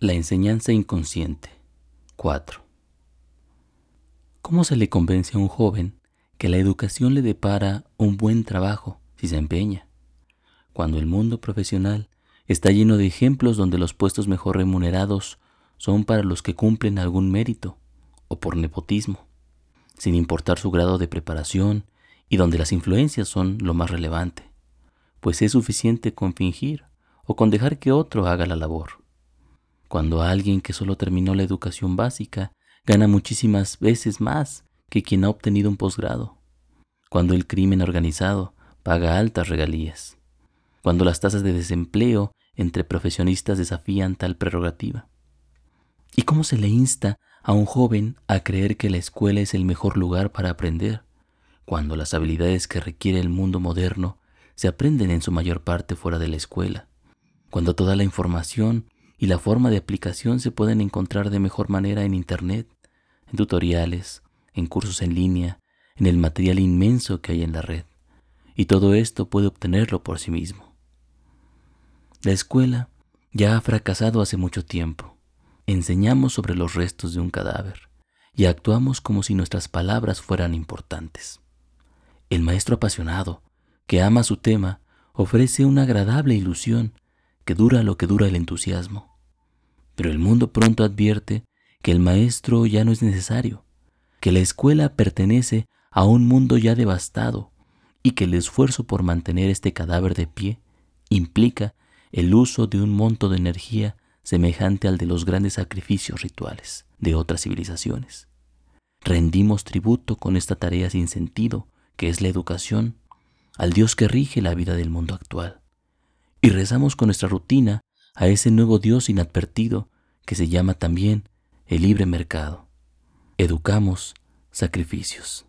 La enseñanza inconsciente. 4. ¿Cómo se le convence a un joven que la educación le depara un buen trabajo si se empeña? Cuando el mundo profesional está lleno de ejemplos donde los puestos mejor remunerados son para los que cumplen algún mérito o por nepotismo, sin importar su grado de preparación y donde las influencias son lo más relevante, pues es suficiente con fingir o con dejar que otro haga la labor cuando alguien que solo terminó la educación básica gana muchísimas veces más que quien ha obtenido un posgrado, cuando el crimen organizado paga altas regalías, cuando las tasas de desempleo entre profesionistas desafían tal prerrogativa. ¿Y cómo se le insta a un joven a creer que la escuela es el mejor lugar para aprender, cuando las habilidades que requiere el mundo moderno se aprenden en su mayor parte fuera de la escuela, cuando toda la información y la forma de aplicación se pueden encontrar de mejor manera en Internet, en tutoriales, en cursos en línea, en el material inmenso que hay en la red. Y todo esto puede obtenerlo por sí mismo. La escuela ya ha fracasado hace mucho tiempo. Enseñamos sobre los restos de un cadáver y actuamos como si nuestras palabras fueran importantes. El maestro apasionado, que ama su tema, ofrece una agradable ilusión que dura lo que dura el entusiasmo. Pero el mundo pronto advierte que el maestro ya no es necesario, que la escuela pertenece a un mundo ya devastado y que el esfuerzo por mantener este cadáver de pie implica el uso de un monto de energía semejante al de los grandes sacrificios rituales de otras civilizaciones. Rendimos tributo con esta tarea sin sentido, que es la educación, al Dios que rige la vida del mundo actual y rezamos con nuestra rutina a ese nuevo Dios inadvertido que se llama también el libre mercado. Educamos sacrificios.